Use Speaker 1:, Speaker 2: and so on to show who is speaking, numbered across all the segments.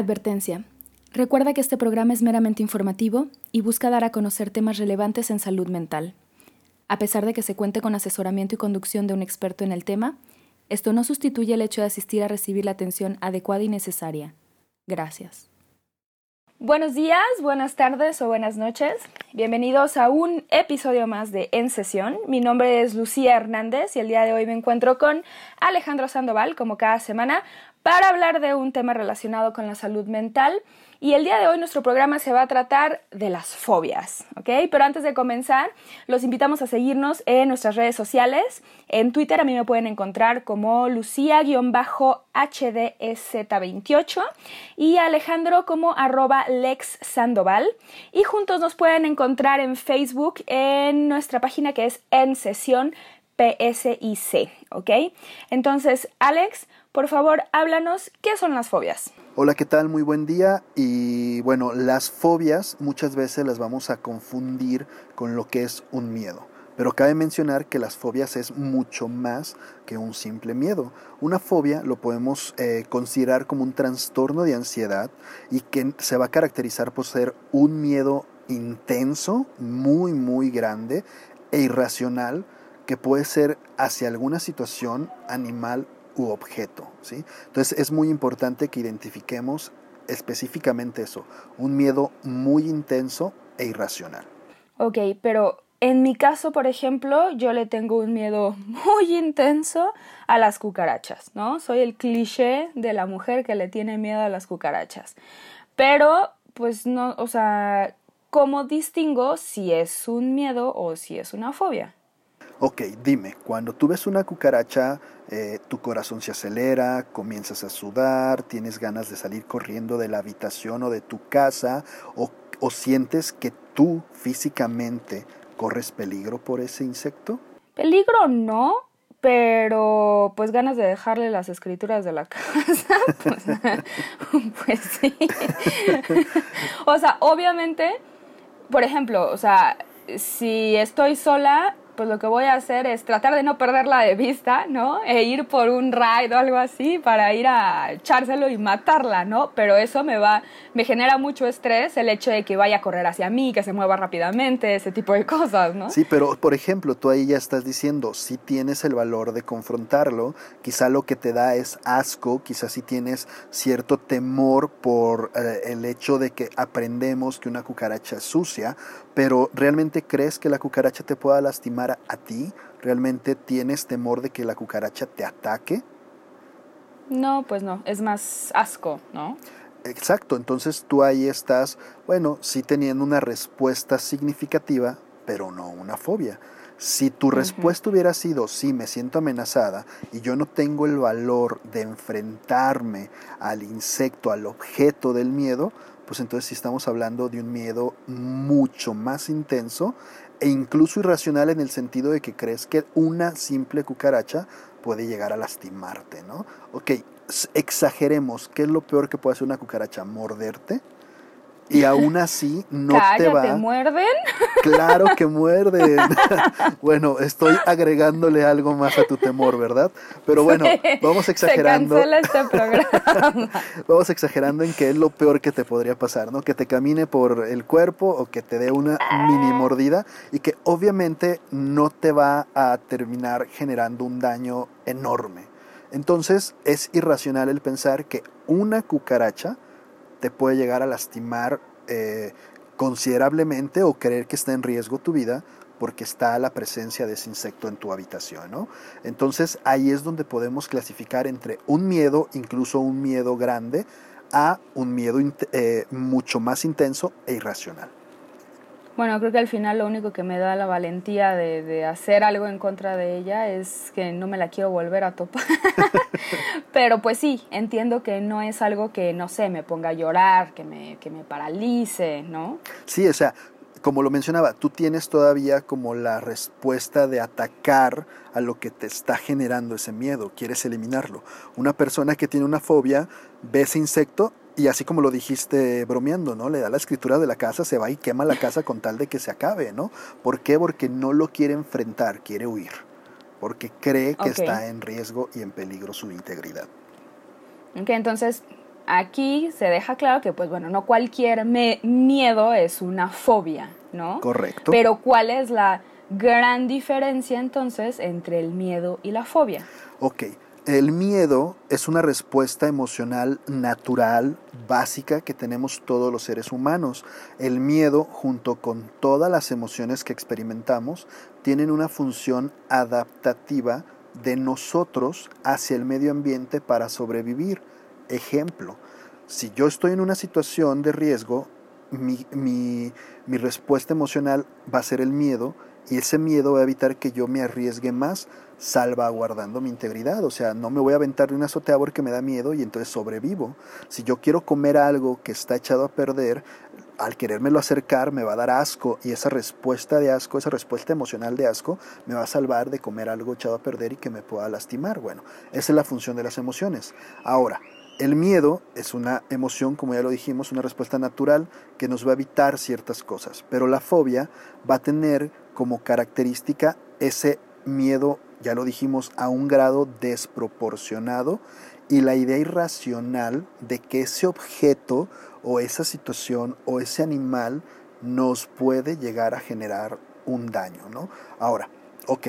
Speaker 1: Advertencia. Recuerda que este programa es meramente informativo y busca dar a conocer temas relevantes en salud mental. A pesar de que se cuente con asesoramiento y conducción de un experto en el tema, esto no sustituye el hecho de asistir a recibir la atención adecuada y necesaria. Gracias. Buenos días, buenas tardes o buenas noches. Bienvenidos a un episodio más de En Sesión. Mi nombre es Lucía Hernández y el día de hoy me encuentro con Alejandro Sandoval, como cada semana, para hablar de un tema relacionado con la salud mental. Y el día de hoy nuestro programa se va a tratar de las fobias, ¿ok? Pero antes de comenzar, los invitamos a seguirnos en nuestras redes sociales. En Twitter a mí me pueden encontrar como Lucía-HDZ28 y Alejandro como arroba Lex Sandoval. Y juntos nos pueden encontrar en Facebook en nuestra página que es En Sesión PSIC, ¿ok? Entonces, Alex, por favor, háblanos, ¿qué son las fobias?
Speaker 2: Hola, ¿qué tal? Muy buen día. Y bueno, las fobias muchas veces las vamos a confundir con lo que es un miedo. Pero cabe mencionar que las fobias es mucho más que un simple miedo. Una fobia lo podemos eh, considerar como un trastorno de ansiedad y que se va a caracterizar por ser un miedo intenso, muy, muy grande e irracional que puede ser hacia alguna situación, animal u objeto. ¿sí? Entonces es muy importante que identifiquemos específicamente eso, un miedo muy intenso e irracional.
Speaker 1: Ok, pero en mi caso, por ejemplo, yo le tengo un miedo muy intenso a las cucarachas, ¿no? Soy el cliché de la mujer que le tiene miedo a las cucarachas. Pero, pues no, o sea, ¿cómo distingo si es un miedo o si es una fobia?
Speaker 2: Ok, dime, cuando tú ves una cucaracha, eh, tu corazón se acelera, comienzas a sudar, tienes ganas de salir corriendo de la habitación o de tu casa, o, o sientes que tú físicamente corres peligro por ese insecto?
Speaker 1: Peligro no, pero pues ganas de dejarle las escrituras de la casa, pues, pues sí. o sea, obviamente, por ejemplo, o sea, si estoy sola pues lo que voy a hacer es tratar de no perderla de vista, ¿no? E ir por un ride o algo así para ir a echárselo y matarla, ¿no? Pero eso me va, me genera mucho estrés el hecho de que vaya a correr hacia mí, que se mueva rápidamente, ese tipo de cosas, ¿no?
Speaker 2: Sí, pero por ejemplo, tú ahí ya estás diciendo, si tienes el valor de confrontarlo, quizá lo que te da es asco, quizá si tienes cierto temor por eh, el hecho de que aprendemos que una cucaracha es sucia, pero ¿realmente crees que la cucaracha te pueda lastimar a ti? ¿Realmente tienes temor de que la cucaracha te ataque?
Speaker 1: No, pues no, es más asco, ¿no?
Speaker 2: Exacto, entonces tú ahí estás, bueno, sí teniendo una respuesta significativa, pero no una fobia. Si tu respuesta hubiera sido, sí, me siento amenazada y yo no tengo el valor de enfrentarme al insecto, al objeto del miedo, pues entonces sí estamos hablando de un miedo mucho más intenso e incluso irracional en el sentido de que crees que una simple cucaracha puede llegar a lastimarte, ¿no? Ok, exageremos, ¿qué es lo peor que puede hacer una cucaracha? ¿Morderte? Y aún así no te va.
Speaker 1: ¿Te muerden?
Speaker 2: Claro que muerden. bueno, estoy agregándole algo más a tu temor, ¿verdad? Pero bueno, vamos exagerando.
Speaker 1: Se este programa.
Speaker 2: vamos exagerando en que es lo peor que te podría pasar, ¿no? Que te camine por el cuerpo o que te dé una mini mordida y que obviamente no te va a terminar generando un daño enorme. Entonces es irracional el pensar que una cucaracha te puede llegar a lastimar eh, considerablemente o creer que está en riesgo tu vida porque está la presencia de ese insecto en tu habitación. ¿no? Entonces ahí es donde podemos clasificar entre un miedo, incluso un miedo grande, a un miedo eh, mucho más intenso e irracional.
Speaker 1: Bueno, creo que al final lo único que me da la valentía de, de hacer algo en contra de ella es que no me la quiero volver a topar. Pero pues sí, entiendo que no es algo que, no sé, me ponga a llorar, que me, que me paralice, ¿no?
Speaker 2: Sí, o sea, como lo mencionaba, tú tienes todavía como la respuesta de atacar a lo que te está generando ese miedo, quieres eliminarlo. Una persona que tiene una fobia ve ese insecto y así como lo dijiste bromeando, ¿no? Le da la escritura de la casa, se va y quema la casa con tal de que se acabe, ¿no? ¿Por qué? Porque no lo quiere enfrentar, quiere huir, porque cree que está en riesgo y en peligro su integridad.
Speaker 1: Ok, entonces aquí se deja claro que, pues bueno, no cualquier miedo es una fobia, ¿no?
Speaker 2: Correcto.
Speaker 1: Pero ¿cuál es la gran diferencia entonces entre el miedo y la fobia?
Speaker 2: Ok, el miedo es una respuesta emocional natural, básica, que tenemos todos los seres humanos. El miedo, junto con todas las emociones que experimentamos, tienen una función adaptativa de nosotros hacia el medio ambiente para sobrevivir. Ejemplo, si yo estoy en una situación de riesgo, mi, mi, mi, respuesta emocional va a ser el miedo y ese miedo va a evitar que yo me arriesgue más salvaguardando mi integridad. O sea, no me voy a aventar de una azotea porque me da miedo y entonces sobrevivo. Si yo quiero comer algo que está echado a perder, al querérmelo acercar me va a dar asco y esa respuesta de asco, esa respuesta emocional de asco, me va a salvar de comer algo echado a perder y que me pueda lastimar. Bueno, esa es la función de las emociones. Ahora, el miedo es una emoción, como ya lo dijimos, una respuesta natural que nos va a evitar ciertas cosas, pero la fobia va a tener como característica ese miedo, ya lo dijimos, a un grado desproporcionado y la idea irracional de que ese objeto o esa situación o ese animal nos puede llegar a generar un daño, ¿no? Ahora, ok,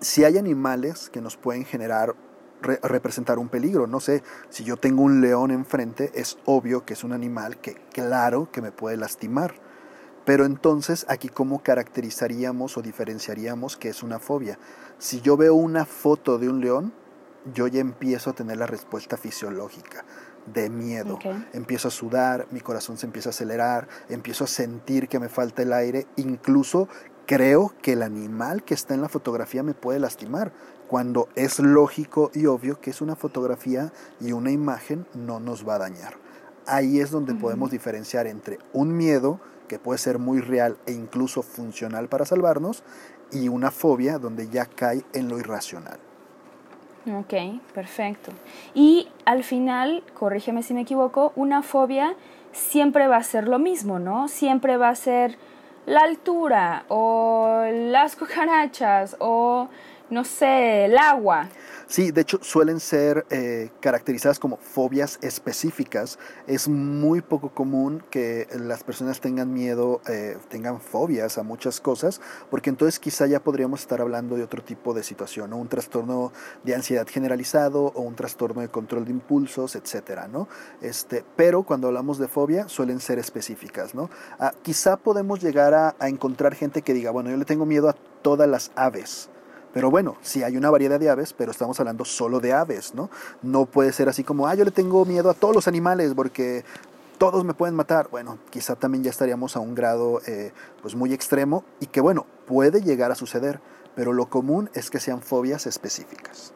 Speaker 2: si hay animales que nos pueden generar representar un peligro. No sé, si yo tengo un león enfrente, es obvio que es un animal que, claro, que me puede lastimar. Pero entonces, aquí, ¿cómo caracterizaríamos o diferenciaríamos que es una fobia? Si yo veo una foto de un león, yo ya empiezo a tener la respuesta fisiológica de miedo. Empiezo a sudar, mi corazón se empieza a acelerar, empiezo a sentir que me falta el aire, incluso creo que el animal que está en la fotografía me puede lastimar cuando es lógico y obvio que es una fotografía y una imagen no nos va a dañar. Ahí es donde podemos diferenciar entre un miedo que puede ser muy real e incluso funcional para salvarnos y una fobia donde ya cae en lo irracional.
Speaker 1: Ok, perfecto. Y al final, corrígeme si me equivoco, una fobia siempre va a ser lo mismo, ¿no? Siempre va a ser la altura o las cucarachas o no sé, el agua.
Speaker 2: Sí, de hecho suelen ser eh, caracterizadas como fobias específicas. Es muy poco común que las personas tengan miedo, eh, tengan fobias a muchas cosas, porque entonces quizá ya podríamos estar hablando de otro tipo de situación, un trastorno de ansiedad generalizado o un trastorno de control de impulsos, etcétera, ¿no? Este, pero cuando hablamos de fobia suelen ser específicas, ¿no? Ah, quizá podemos llegar a encontrar gente que diga, bueno, yo le tengo miedo a todas las aves. Pero bueno, sí hay una variedad de aves, pero estamos hablando solo de aves, ¿no? No puede ser así como, ah, yo le tengo miedo a todos los animales porque todos me pueden matar. Bueno, quizá también ya estaríamos a un grado eh, pues muy extremo y que bueno, puede llegar a suceder, pero lo común es que sean fobias específicas.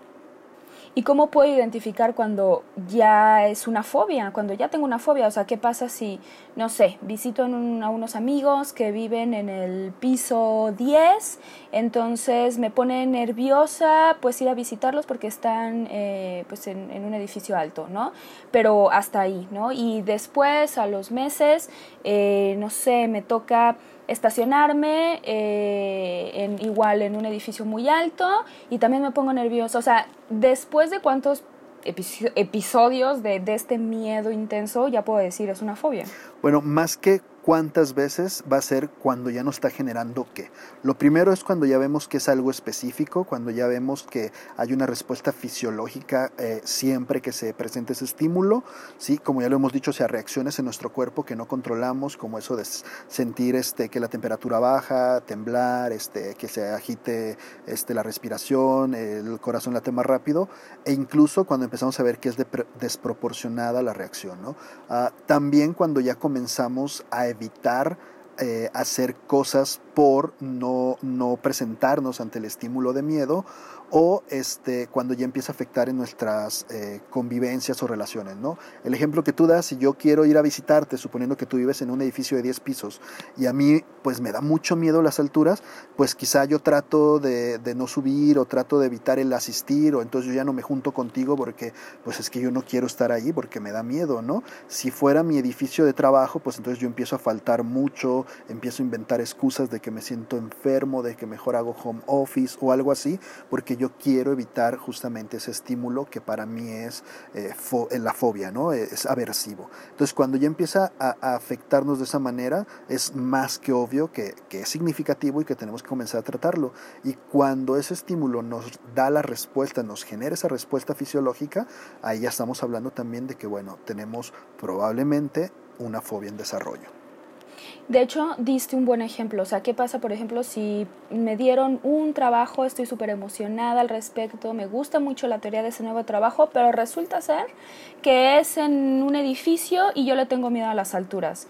Speaker 1: ¿Y cómo puedo identificar cuando ya es una fobia, cuando ya tengo una fobia? O sea, ¿qué pasa si, no sé, visito a unos amigos que viven en el piso 10, entonces me pone nerviosa pues ir a visitarlos porque están eh, pues en, en, un edificio alto, ¿no? Pero hasta ahí, ¿no? Y después, a los meses, eh, no sé, me toca estacionarme eh, en, igual en un edificio muy alto y también me pongo nerviosa. O sea, después de cuántos episodios de, de este miedo intenso, ya puedo decir, es una fobia.
Speaker 2: Bueno, más que cuántas veces va a ser cuando ya no está generando qué. Lo primero es cuando ya vemos que es algo específico, cuando ya vemos que hay una respuesta fisiológica eh, siempre que se presente ese estímulo, ¿sí? como ya lo hemos dicho, o sea, reacciones en nuestro cuerpo que no controlamos, como eso de sentir este, que la temperatura baja, temblar, este, que se agite este, la respiración, el corazón late más rápido, e incluso cuando empezamos a ver que es desproporcionada la reacción. ¿no? Ah, también cuando ya comenzamos a evitar eh, hacer cosas por no, no presentarnos ante el estímulo de miedo o este, cuando ya empieza a afectar en nuestras eh, convivencias o relaciones. ¿no? El ejemplo que tú das, si yo quiero ir a visitarte, suponiendo que tú vives en un edificio de 10 pisos y a mí pues me da mucho miedo las alturas, pues quizá yo trato de, de, no subir o trato de evitar el asistir o entonces yo ya no me junto contigo porque pues es que yo no quiero estar ahí porque me da miedo, ¿no? Si fuera mi edificio de trabajo, pues entonces yo empiezo a faltar mucho, empiezo a inventar excusas de que me siento enfermo, de que mejor hago home office o algo así, porque yo quiero evitar justamente ese estímulo que para mí es eh, la fobia, ¿no? Es aversivo. Entonces, cuando ya empieza a, a, afectarnos de esa manera, es más que obvio que, que es significativo y que tenemos que comenzar a tratarlo. Y cuando ese estímulo nos da la respuesta, nos genera esa respuesta fisiológica, ahí ya estamos hablando también de que, bueno, tenemos probablemente una fobia en desarrollo.
Speaker 1: De hecho, diste un buen ejemplo. O sea, ¿qué pasa, por ejemplo, si me dieron un trabajo, estoy súper emocionada al respecto, me gusta mucho la teoría de ese nuevo trabajo, pero resulta ser que es en un edificio y yo le tengo miedo a las alturas?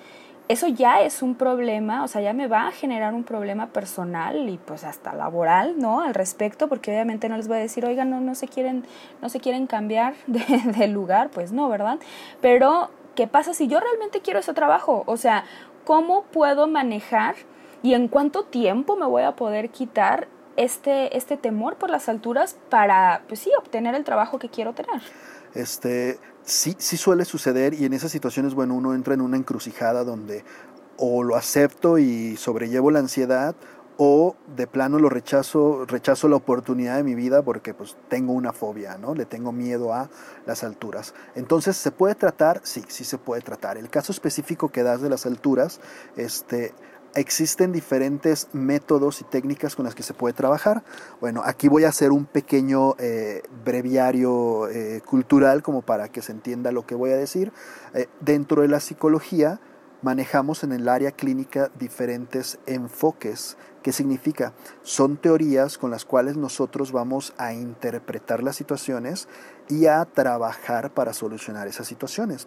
Speaker 1: Eso ya es un problema, o sea, ya me va a generar un problema personal y pues hasta laboral, ¿no? Al respecto, porque obviamente no les voy a decir, oigan, no, no se quieren, no se quieren cambiar de, de lugar, pues no, ¿verdad? Pero ¿qué pasa si yo realmente quiero ese trabajo? O sea, cómo puedo manejar y en cuánto tiempo me voy a poder quitar este, este temor por las alturas para, pues sí, obtener el trabajo que quiero tener.
Speaker 2: Este, sí, sí suele suceder y en esas situaciones, bueno, uno entra en una encrucijada donde o lo acepto y sobrellevo la ansiedad o de plano lo rechazo, rechazo la oportunidad de mi vida porque pues tengo una fobia, ¿no? Le tengo miedo a las alturas. Entonces, ¿se puede tratar? Sí, sí se puede tratar. El caso específico que das de las alturas, este, existen diferentes métodos y técnicas con las que se puede trabajar. Bueno, aquí voy a hacer un pequeño eh, breviario eh, cultural como para que se entienda lo que voy a decir. Eh, dentro de la psicología, manejamos en el área clínica diferentes enfoques. ¿Qué significa? Son teorías con las cuales nosotros vamos a interpretar las situaciones y a trabajar para solucionar esas situaciones.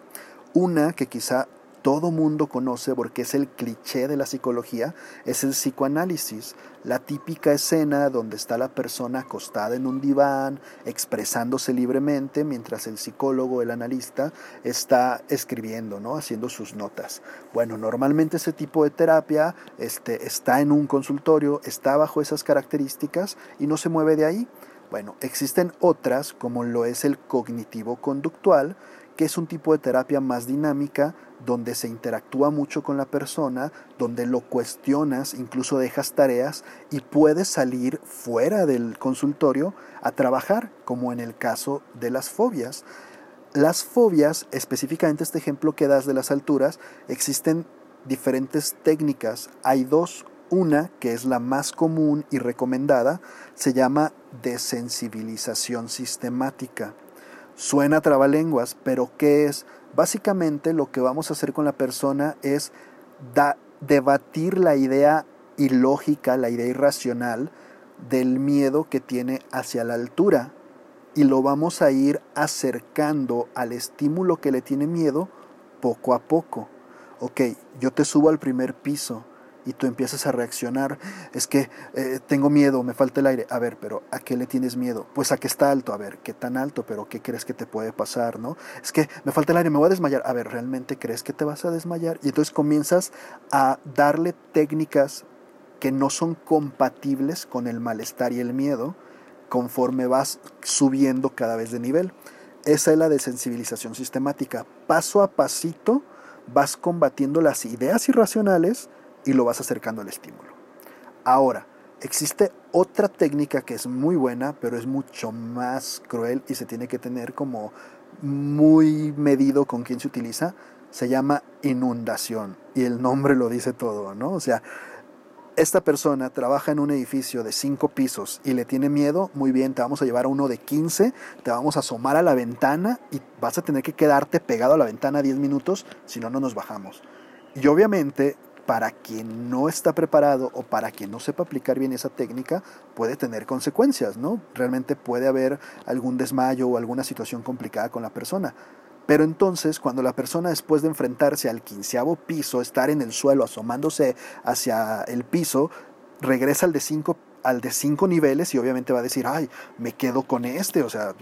Speaker 2: Una que quizá todo mundo conoce porque es el cliché de la psicología, es el psicoanálisis, la típica escena donde está la persona acostada en un diván, expresándose libremente, mientras el psicólogo, el analista, está escribiendo, ¿no? haciendo sus notas. Bueno, normalmente ese tipo de terapia este, está en un consultorio, está bajo esas características y no se mueve de ahí. Bueno, existen otras, como lo es el cognitivo conductual, que es un tipo de terapia más dinámica, donde se interactúa mucho con la persona, donde lo cuestionas, incluso dejas tareas y puedes salir fuera del consultorio a trabajar, como en el caso de las fobias. Las fobias, específicamente este ejemplo que das de las alturas, existen diferentes técnicas. Hay dos. Una, que es la más común y recomendada, se llama desensibilización sistemática. Suena trabalenguas, pero ¿qué es? Básicamente lo que vamos a hacer con la persona es debatir la idea ilógica, la idea irracional del miedo que tiene hacia la altura y lo vamos a ir acercando al estímulo que le tiene miedo poco a poco. Ok, yo te subo al primer piso y tú empiezas a reaccionar, es que eh, tengo miedo, me falta el aire. A ver, pero ¿a qué le tienes miedo? Pues a que está alto, a ver, ¿qué tan alto? Pero ¿qué crees que te puede pasar, no? Es que me falta el aire, me voy a desmayar. A ver, ¿realmente crees que te vas a desmayar? Y entonces comienzas a darle técnicas que no son compatibles con el malestar y el miedo conforme vas subiendo cada vez de nivel. Esa es la desensibilización sistemática. Paso a pasito vas combatiendo las ideas irracionales y lo vas acercando al estímulo. Ahora, existe otra técnica que es muy buena, pero es mucho más cruel y se tiene que tener como muy medido con quién se utiliza. Se llama inundación y el nombre lo dice todo, ¿no? O sea, esta persona trabaja en un edificio de cinco pisos y le tiene miedo, muy bien, te vamos a llevar a uno de 15, te vamos a asomar a la ventana y vas a tener que quedarte pegado a la ventana 10 minutos, si no, no nos bajamos. Y obviamente para quien no está preparado o para quien no sepa aplicar bien esa técnica, puede tener consecuencias, ¿no? Realmente puede haber algún desmayo o alguna situación complicada con la persona. Pero entonces, cuando la persona después de enfrentarse al quinceavo piso, estar en el suelo asomándose hacia el piso, regresa al de cinco al de cinco niveles y obviamente va a decir, ay, me quedo con este, o sea,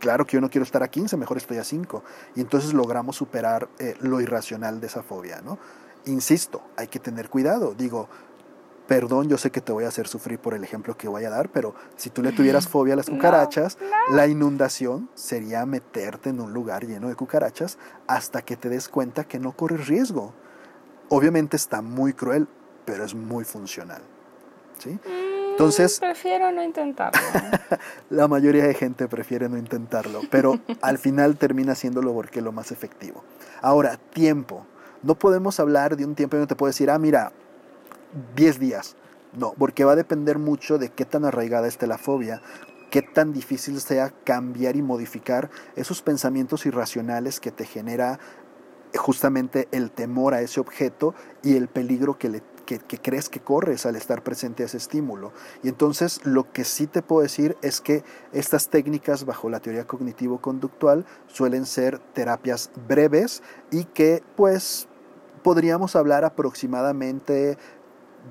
Speaker 2: claro que yo no quiero estar a 15, mejor estoy a 5. Y entonces logramos superar eh, lo irracional de esa fobia, ¿no? Insisto, hay que tener cuidado. Digo, perdón, yo sé que te voy a hacer sufrir por el ejemplo que voy a dar, pero si tú le tuvieras fobia a las cucarachas, la inundación sería meterte en un lugar lleno de cucarachas hasta que te des cuenta que no corres riesgo. Obviamente está muy cruel, pero es muy funcional. ¿sí?
Speaker 1: Mm, Entonces... Prefiero no intentarlo.
Speaker 2: la mayoría de gente prefiere no intentarlo, pero al final termina haciéndolo porque es lo más efectivo. Ahora, tiempo. No podemos hablar de un tiempo en donde te puedo decir, ah, mira, 10 días. No, porque va a depender mucho de qué tan arraigada esté la fobia, qué tan difícil sea cambiar y modificar esos pensamientos irracionales que te genera justamente el temor a ese objeto y el peligro que, le, que, crees que corres al estar presente a ese estímulo. Y entonces lo que sí te puedo decir es que estas técnicas bajo la teoría cognitivo-conductual suelen ser terapias breves y que pues podríamos hablar aproximadamente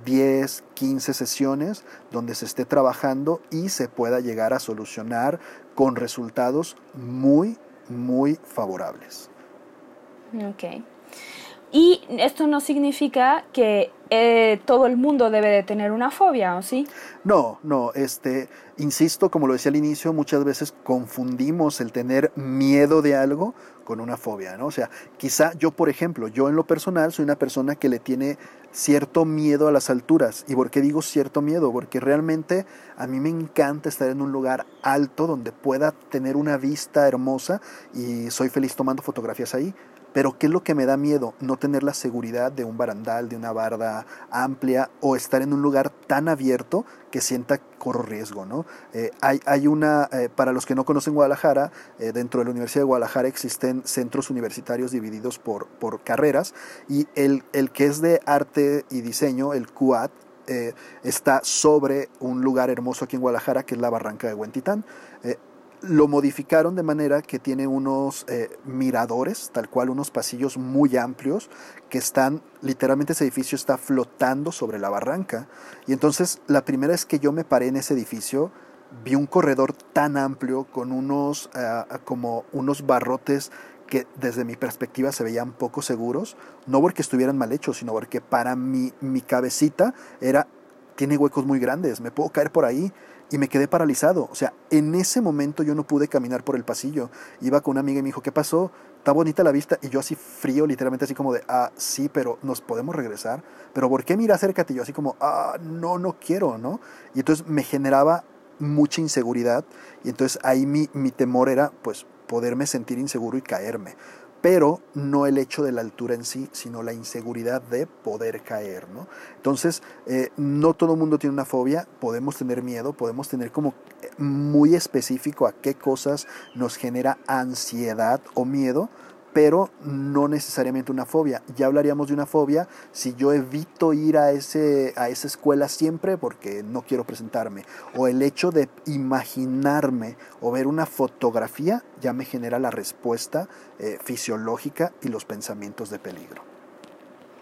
Speaker 2: 10, 15 sesiones donde se esté trabajando y se pueda llegar a solucionar con resultados muy, muy favorables.
Speaker 1: Ok. Y esto no significa que eh, todo el mundo debe de tener una fobia, ¿o sí?
Speaker 2: No, no, este, insisto, como lo decía al inicio, muchas veces confundimos el tener miedo de algo con una fobia, ¿no? O sea, quizá yo, por ejemplo, yo en lo personal soy una persona que le tiene cierto miedo a las alturas. ¿Y por qué digo cierto miedo? Porque realmente a mí me encanta estar en un lugar alto donde pueda tener una vista hermosa y soy feliz tomando fotografías ahí. Pero ¿qué es lo que me da miedo? No tener la seguridad de un barandal, de una barda amplia o estar en un lugar tan abierto que sienta corro riesgo. ¿no? Eh, hay, hay, una, eh, para los que no conocen Guadalajara, eh, dentro de la Universidad de Guadalajara existen centros universitarios divididos por, por carreras y el, el que es de arte y diseño, el CUAT, está sobre un lugar hermoso aquí en Guadalajara que es la Barranca de Huentitán lo modificaron de manera que tiene unos eh, miradores, tal cual unos pasillos muy amplios, que están, literalmente ese edificio está flotando sobre la barranca. Y entonces la primera vez que yo me paré en ese edificio, vi un corredor tan amplio con unos, eh, como unos barrotes que desde mi perspectiva se veían poco seguros, no porque estuvieran mal hechos, sino porque para mi, mi cabecita era, tiene huecos muy grandes, me puedo caer por ahí y me quedé paralizado. O sea, en ese momento yo no pude caminar por el pasillo. Iba con una amiga y me dijo, ¿qué pasó? Está bonita la vista. Y yo así frío, literalmente así como de, ah, sí, pero nos podemos regresar. Pero ¿por qué mira, acércate? Y yo así como, ah, no, no quiero, ¿no? Y entonces me generaba mucha inseguridad. Y entonces ahí mi, mi temor era, pues, poderme sentir inseguro y caerme pero no el hecho de la altura en sí, sino la inseguridad de poder caer, ¿no? Entonces, eh, no todo el mundo tiene una fobia, podemos tener miedo, podemos tener como muy específico a qué cosas nos genera ansiedad o miedo, pero no necesariamente una fobia. Ya hablaríamos de una fobia si yo evito ir a, ese, a esa escuela siempre porque no quiero presentarme. O el hecho de imaginarme o ver una fotografía ya me genera la respuesta eh, fisiológica y los pensamientos de peligro.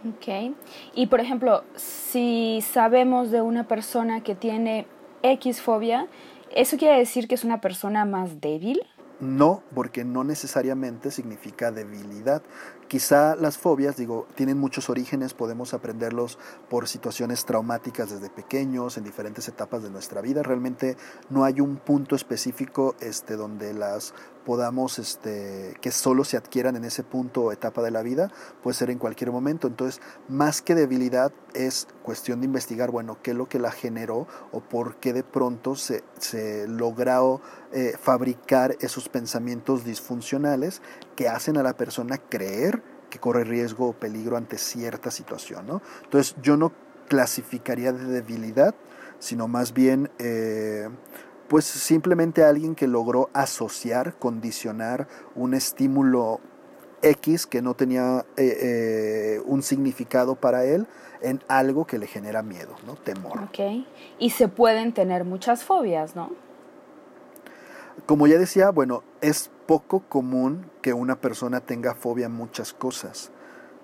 Speaker 1: Ok. Y por ejemplo, si sabemos de una persona que tiene X fobia, ¿eso quiere decir que es una persona más débil?
Speaker 2: No, porque no necesariamente significa debilidad. Quizá las fobias, digo, tienen muchos orígenes, podemos aprenderlos por situaciones traumáticas desde pequeños, en diferentes etapas de nuestra vida. Realmente no hay un punto específico este, donde las podamos, este, que solo se adquieran en ese punto o etapa de la vida, puede ser en cualquier momento. Entonces, más que debilidad, es cuestión de investigar, bueno, qué es lo que la generó o por qué de pronto se, se logró eh, fabricar esos pensamientos disfuncionales que hacen a la persona creer que corre riesgo o peligro ante cierta situación. ¿no? Entonces, yo no clasificaría de debilidad, sino más bien... Eh, pues simplemente alguien que logró asociar, condicionar un estímulo X que no tenía eh, eh, un significado para él en algo que le genera miedo, ¿no? Temor.
Speaker 1: Ok. Y se pueden tener muchas fobias, ¿no?
Speaker 2: Como ya decía, bueno, es poco común que una persona tenga fobia a muchas cosas,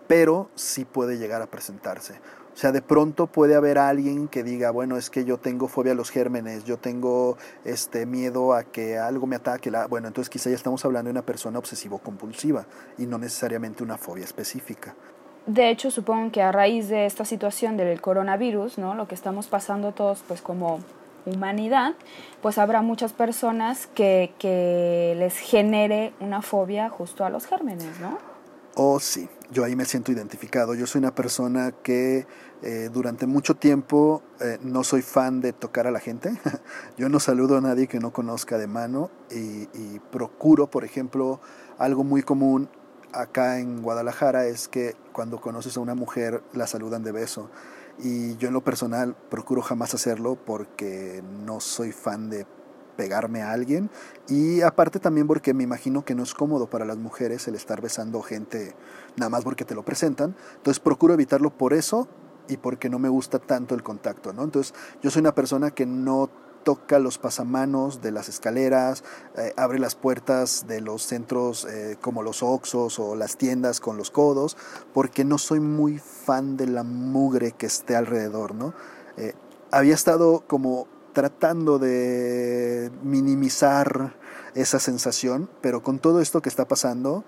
Speaker 2: pero sí puede llegar a presentarse. O sea, de pronto puede haber alguien que diga, bueno, es que yo tengo fobia a los gérmenes, yo tengo este miedo a que algo me ataque. Bueno, entonces quizá ya estamos hablando de una persona obsesivo-compulsiva y no necesariamente una fobia específica.
Speaker 1: De hecho, supongo que a raíz de esta situación del coronavirus, ¿no? Lo que estamos pasando todos, pues como humanidad, pues habrá muchas personas que, que les genere una fobia justo a los gérmenes, ¿no?
Speaker 2: Oh, sí, yo ahí me siento identificado. Yo soy una persona que eh, durante mucho tiempo eh, no soy fan de tocar a la gente. yo no saludo a nadie que no conozca de mano y, y procuro, por ejemplo, algo muy común acá en Guadalajara es que cuando conoces a una mujer la saludan de beso. Y yo en lo personal procuro jamás hacerlo porque no soy fan de pegarme a alguien y aparte también porque me imagino que no es cómodo para las mujeres el estar besando gente nada más porque te lo presentan. Entonces procuro evitarlo por eso y porque no me gusta tanto el contacto, ¿no? Entonces yo soy una persona que no toca los pasamanos de las escaleras, eh, abre las puertas de los centros eh, como los Oxos o las tiendas con los codos, porque no soy muy fan de la mugre que esté alrededor, ¿no? Eh, había estado como tratando de minimizar esa sensación, pero con todo esto que está pasando,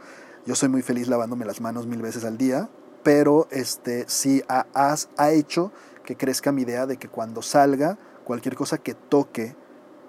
Speaker 2: yo soy muy feliz lavándome las manos mil veces al día, pero este sí ha, ha hecho que crezca mi idea de que cuando salga cualquier cosa que toque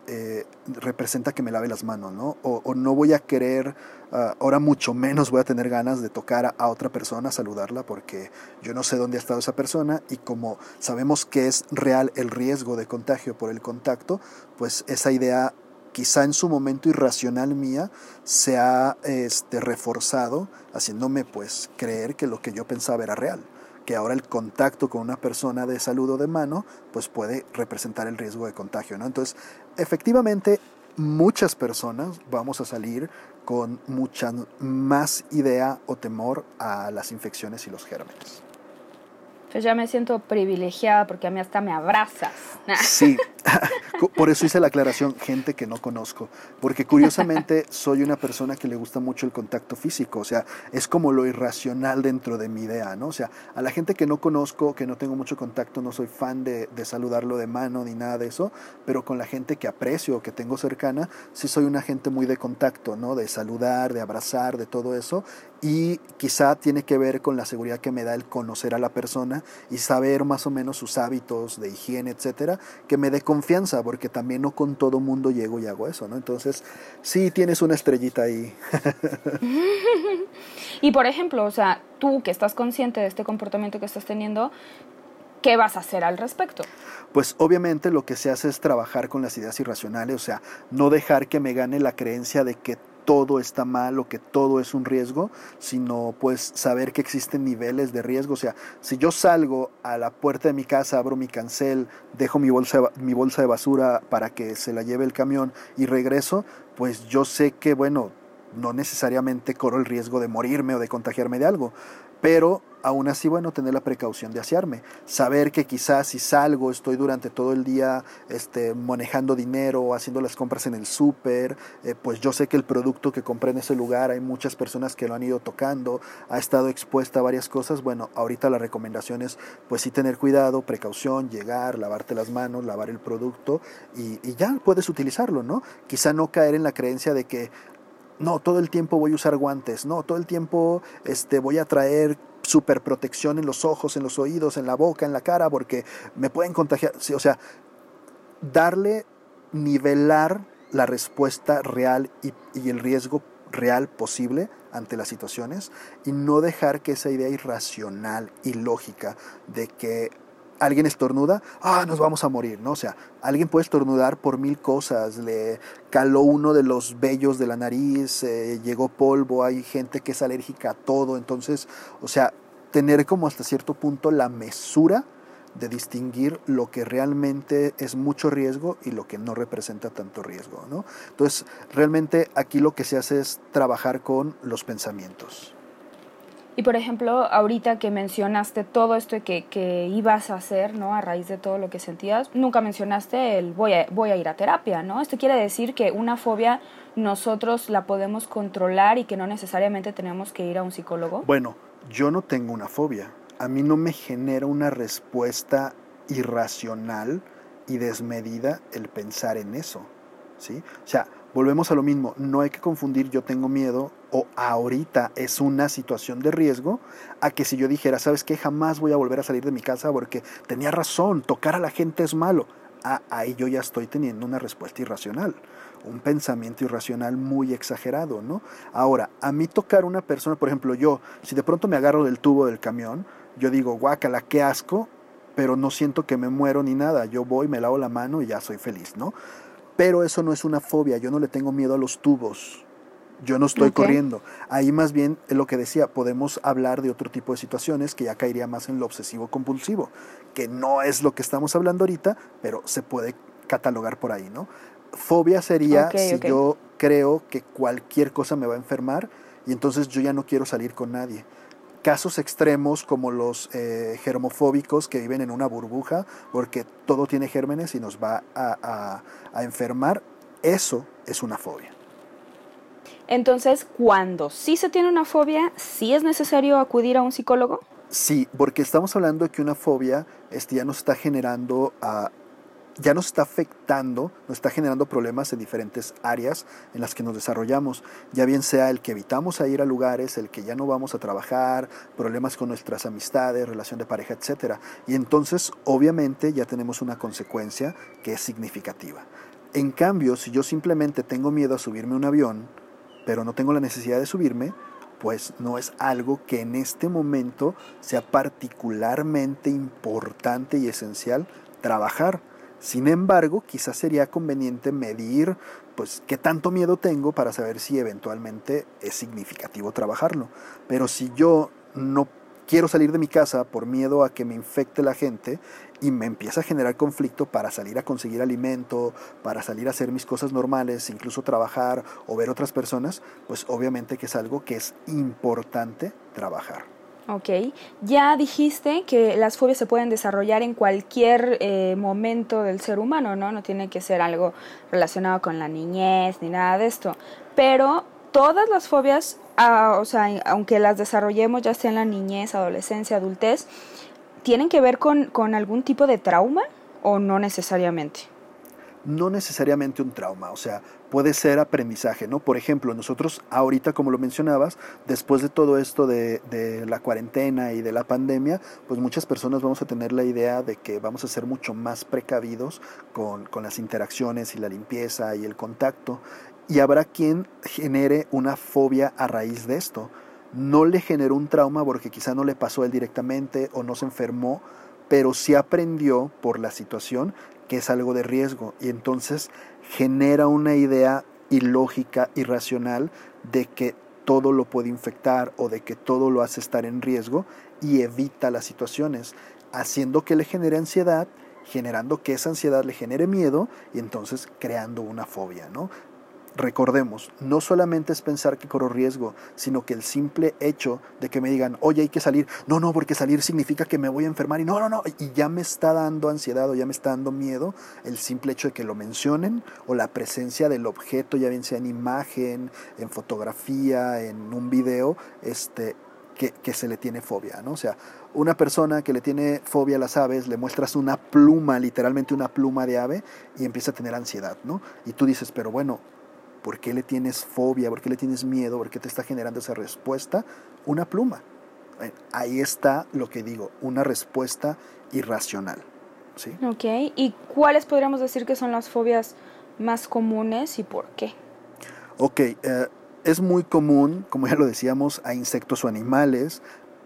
Speaker 2: eh, representa que me lave las manos, ¿no? O, no voy a querer, ah, ahora mucho menos voy a tener ganas de tocar a, otra persona, saludarla, porque yo no sé dónde ha estado esa persona y como sabemos que es real el riesgo de contagio por el contacto, pues esa idea quizá en su momento irracional mía se ha este, reforzado, haciéndome pues creer que lo que yo pensaba era real que ahora el contacto con una persona de saludo de mano pues puede representar el riesgo de contagio, ¿no? Entonces, efectivamente, muchas personas vamos a salir con mucha más idea o temor a las infecciones y los gérmenes.
Speaker 1: Pues ya me siento privilegiada porque a mí hasta me abrazas.
Speaker 2: Sí, por eso hice la aclaración, gente que no conozco, porque curiosamente soy una persona que le gusta mucho el contacto físico, o sea, es como lo irracional dentro de mi idea, ¿no? O sea, a la gente que no conozco, que no tengo mucho contacto, no soy fan de, saludarlo de mano ni nada de eso, pero con la gente que aprecio, que tengo cercana, sí soy una gente muy de contacto, ¿no? De saludar, de abrazar, de todo eso, y quizá tiene que ver con la seguridad que me da el conocer a la persona y saber más o menos sus hábitos de higiene, etcétera, que me dé confianza, porque también no con todo mundo llego y hago eso, ¿no? Entonces, sí tienes una estrellita ahí.
Speaker 1: y por ejemplo, o sea, tú que estás consciente de este comportamiento que estás teniendo, ¿qué vas a hacer al respecto?
Speaker 2: Pues obviamente lo que se hace es trabajar con las ideas irracionales, o sea, no dejar que me gane la creencia de que todo está mal o que todo es un riesgo, sino pues saber que existen niveles de riesgo. O sea, si yo salgo a la puerta de mi casa, abro mi cancel, dejo mi bolsa, mi bolsa de basura para que se la lleve el camión y regreso, pues yo sé que, bueno, no necesariamente corro el riesgo de morirme o de contagiarme de algo, pero aún así, bueno, tener la precaución de asearme, saber que quizás si salgo, estoy durante todo el día este, manejando dinero, haciendo las compras en el súper, eh, pues yo sé que el producto que compré en ese lugar, hay muchas personas que lo han ido tocando, ha estado expuesta a varias cosas, bueno, ahorita la recomendación es pues sí tener cuidado, precaución, llegar, lavarte las manos, lavar el producto y, y ya puedes utilizarlo, ¿no? Quizá no caer en la creencia de que no, todo el tiempo voy a usar guantes, no, todo el tiempo este, voy a traer super protección en los ojos, en los oídos, en la boca, en la cara, porque me pueden contagiar. o sea, darle, nivelar la respuesta real y el riesgo real posible ante las situaciones y no dejar que esa idea irracional y lógica de que alguien estornuda, ah, nos vamos a morir, ¿no? O sea, alguien puede estornudar por mil cosas, le caló uno de los vellos de la nariz, eh, llegó polvo, hay gente que es alérgica a todo, entonces, o sea, tener como hasta cierto punto la mesura de distinguir lo que realmente es mucho riesgo y lo que no representa tanto riesgo, ¿no? Entonces, realmente aquí lo que se hace es trabajar con los pensamientos.
Speaker 1: Y por ejemplo, ahorita que mencionaste todo esto que, que ibas a hacer, ¿no? A raíz de todo lo que sentías, nunca mencionaste el voy a, voy a ir a terapia, ¿no? Esto quiere decir que una fobia nosotros la podemos controlar y que no necesariamente tenemos que ir a un psicólogo.
Speaker 2: Bueno, yo no tengo una fobia. A mí no me genera una respuesta irracional y desmedida el pensar en eso. ¿sí? O sea, volvemos a lo mismo, no hay que confundir yo tengo miedo o ahorita es una situación de riesgo a que si yo dijera, ¿sabes qué? Jamás voy a volver a salir de mi casa porque tenía razón, tocar a la gente es malo. Ah, ahí yo ya estoy teniendo una respuesta irracional, un pensamiento irracional muy exagerado, ¿no? Ahora, a mí tocar una persona, por ejemplo, yo, si de pronto me agarro del tubo del camión, yo digo, guácala, qué asco, pero no siento que me muero ni nada, yo voy, me lavo la mano y ya soy feliz, ¿no? Pero eso no es una fobia, yo no le tengo miedo a los tubos. Yo no estoy corriendo. Ahí más bien lo que decía, podemos hablar de otro tipo de situaciones que ya caería más en lo obsesivo compulsivo, que no es lo que estamos hablando ahorita, pero se puede catalogar por ahí, ¿no? Fobia sería si yo creo que cualquier cosa me va a enfermar y entonces yo ya no quiero salir con nadie casos extremos como los eh, germofóbicos que viven en una burbuja porque todo tiene gérmenes y nos va a, enfermar, eso es una fobia.
Speaker 1: Entonces, cuando sí se tiene una fobia, ¿sí es necesario acudir a un psicólogo?
Speaker 2: Sí, porque estamos hablando de que una fobia este, ya nos está generando a ya nos está afectando, nos está generando problemas en diferentes áreas en las que nos desarrollamos, ya bien sea el que evitamos ir a lugares, el que ya no vamos a trabajar, problemas con nuestras amistades, relación de pareja, etc. Y entonces, obviamente, ya tenemos una consecuencia que es significativa. En cambio, si yo simplemente tengo miedo a subirme a un avión, pero no tengo la necesidad de subirme, pues no es algo que en este momento sea particularmente importante y esencial trabajar sin embargo, quizás sería conveniente medir pues qué tanto miedo tengo para saber si eventualmente es significativo trabajarlo. Pero si yo no quiero salir de mi casa por miedo a que me infecte la gente y me empieza a generar conflicto para salir a conseguir alimento, para salir a hacer mis cosas normales, incluso trabajar o ver otras personas, pues obviamente que es algo que es importante trabajar.
Speaker 1: Ok, ya dijiste que las fobias se pueden desarrollar en cualquier eh, momento del ser humano, ¿no? No tiene que ser algo relacionado con la niñez ni nada de esto. Pero todas las fobias, ah, o sea, aunque las desarrollemos ya sea en la niñez, adolescencia, adultez, ¿tienen que ver con, con algún tipo de trauma o no necesariamente?
Speaker 2: No necesariamente un trauma, o sea, puede ser aprendizaje, ¿no? Por ejemplo, nosotros ahorita, como lo mencionabas, después de todo esto de, la cuarentena y de la pandemia, pues muchas personas vamos a tener la idea de que vamos a ser mucho más precavidos con, con las interacciones y la limpieza y el contacto, y habrá quien genere una fobia a raíz de esto. No le generó un trauma porque quizá no le pasó a él directamente o no se enfermó, pero sí aprendió por la situación que es algo de riesgo y entonces genera una idea ilógica, irracional de que todo lo puede infectar o de que todo lo hace estar en riesgo y evita las situaciones, haciendo que le genere ansiedad, generando que esa ansiedad le genere miedo y entonces creando una fobia, ¿no? Recordemos, no solamente es pensar que corro riesgo, sino que el simple hecho de que me digan, oye, hay que salir, no, no, porque salir significa que me voy a enfermar y no, no, no, y ya me está dando ansiedad o ya me está dando miedo el simple hecho de que lo mencionen o la presencia del objeto, ya bien sea en imagen, en fotografía, en un video, este, que, que, se le tiene fobia, ¿no? O sea, una persona que le tiene fobia a las aves, le muestras una pluma, literalmente una pluma de ave, y empieza a tener ansiedad, ¿no? Y tú dices, pero bueno, ¿Por qué le tienes fobia? ¿Por qué le tienes miedo? ¿Por qué te está generando esa respuesta? Una pluma. Ahí está lo que digo, una respuesta irracional. ¿sí?
Speaker 1: Ok, ¿y cuáles podríamos decir que son las fobias más comunes y por qué?
Speaker 2: Ok, eh, es muy común, como ya lo decíamos, a insectos o animales,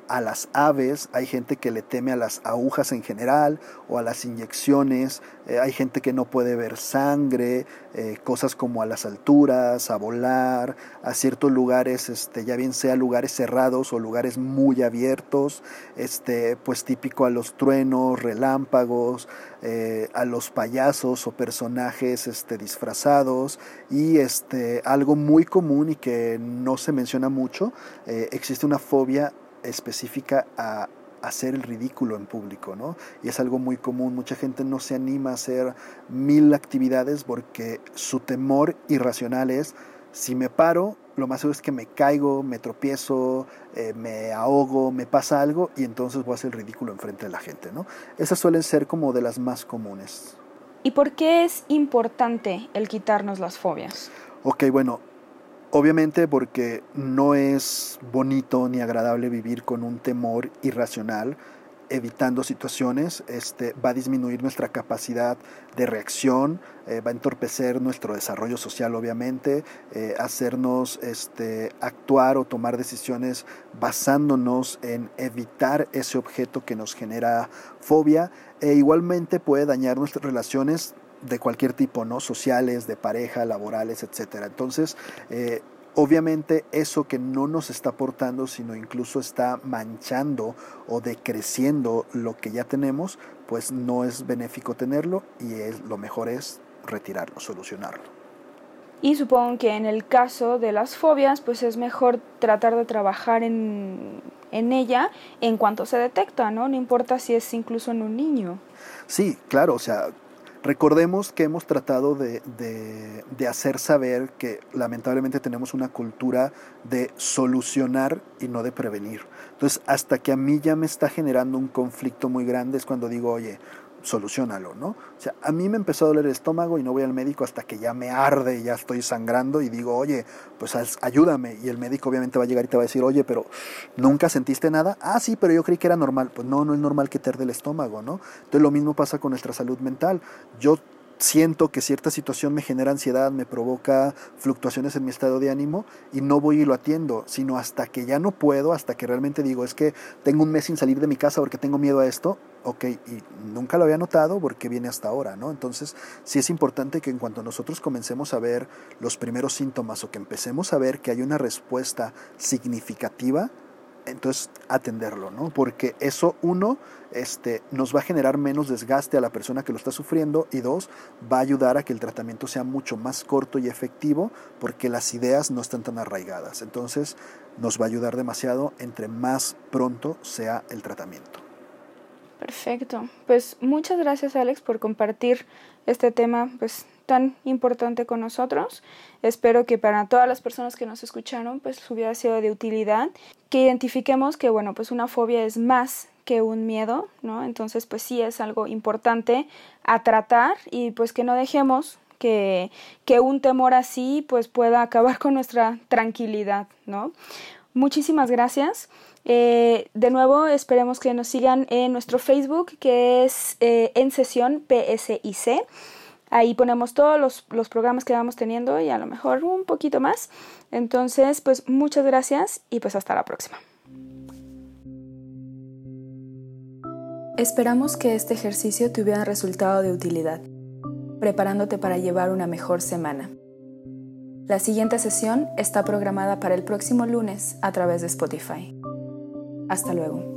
Speaker 2: a las aves, hay gente que le teme a las agujas en general o a las inyecciones, eh, hay gente que no puede ver sangre, eh, cosas como a las alturas, a volar, a ciertos lugares, este, ya bien sea lugares cerrados o lugares muy abiertos, este, pues típico a los truenos, relámpagos, eh, a los payasos o personajes este, disfrazados y este, algo muy común y que no se menciona mucho, existe una fobia específica a hacer el ridículo en público, ¿no? Y es algo muy común, mucha gente no se anima a hacer mil actividades porque su temor irracional es, si me paro, lo más seguro es que me caigo, me tropiezo, eh, me ahogo, me pasa algo y entonces voy a hacer el ridículo enfrente de la gente, ¿no? Esas suelen ser como de las más comunes.
Speaker 1: ¿Y por qué es importante el quitarnos las fobias?
Speaker 2: Ok, bueno, Obviamente porque no es bonito ni agradable vivir con un temor irracional, evitando situaciones, este, va a disminuir nuestra capacidad de reacción, eh, va a entorpecer nuestro desarrollo social, obviamente, eh, hacernos este, actuar o tomar decisiones basándonos en evitar ese objeto que nos genera fobia, e igualmente puede dañar nuestras relaciones de cualquier tipo, ¿no? Sociales, de pareja, laborales, etcétera. Entonces, eh, obviamente eso que no nos está aportando, sino incluso está manchando o decreciendo lo que ya tenemos, pues no es benéfico tenerlo y es, lo mejor es retirarlo, solucionarlo.
Speaker 1: Y supongo que en el caso de las fobias, pues es mejor tratar de trabajar en, en ella en cuanto se detecta, ¿no? No importa si es incluso en un niño.
Speaker 2: Sí, claro, o sea, Recordemos que hemos tratado de, de, hacer saber que lamentablemente tenemos una cultura de solucionar y no de prevenir. Entonces, hasta que a mí ya me está generando un conflicto muy grande es cuando digo, oye, solucionalo, ¿no? O sea, a mí me empezó a doler el estómago y no voy al médico hasta que ya me arde y ya estoy sangrando y digo, oye, pues ayúdame. Y el médico obviamente va a llegar y te va a decir, oye, pero ¿nunca sentiste nada? Ah, sí, pero yo creí que era normal. Pues no, no es normal que te arde el estómago, ¿no? Entonces lo mismo pasa con nuestra salud mental. Yo siento que cierta situación me genera ansiedad, me provoca fluctuaciones en mi estado de ánimo y no voy y lo atiendo, sino hasta que ya no puedo, hasta que realmente digo, es que tengo un mes sin salir de mi casa porque tengo miedo a esto, ok, y nunca lo había notado porque viene hasta ahora, ¿no? Entonces, sí es importante que en cuanto nosotros comencemos a ver los primeros síntomas o que empecemos a ver que hay una respuesta significativa, entonces atenderlo, ¿no? Porque eso, uno, este, nos va a generar menos desgaste a la persona que lo está sufriendo y dos, va a ayudar a que el tratamiento sea mucho más corto y efectivo porque las ideas no están tan arraigadas. Entonces, nos va a ayudar demasiado entre más pronto sea el tratamiento.
Speaker 1: Perfecto. Pues muchas gracias Alex por compartir este tema pues tan importante con nosotros. Espero que para todas las personas que nos escucharon pues hubiera sido de utilidad, que identifiquemos que bueno, pues una fobia es más que un miedo, ¿no? Entonces pues sí es algo importante a tratar y pues que no dejemos que, que un temor así pues pueda acabar con nuestra tranquilidad, ¿no? Muchísimas gracias. Eh, de nuevo, esperemos que nos sigan en nuestro Facebook, que es eh, en sesión PSIC. Ahí ponemos todos los, los, programas que vamos teniendo y a lo mejor un poquito más. Entonces, pues muchas gracias y pues hasta la próxima. Esperamos que este ejercicio te hubiera resultado de utilidad, preparándote para llevar una mejor semana. La siguiente sesión está programada para el próximo lunes a través de Spotify. Hasta luego.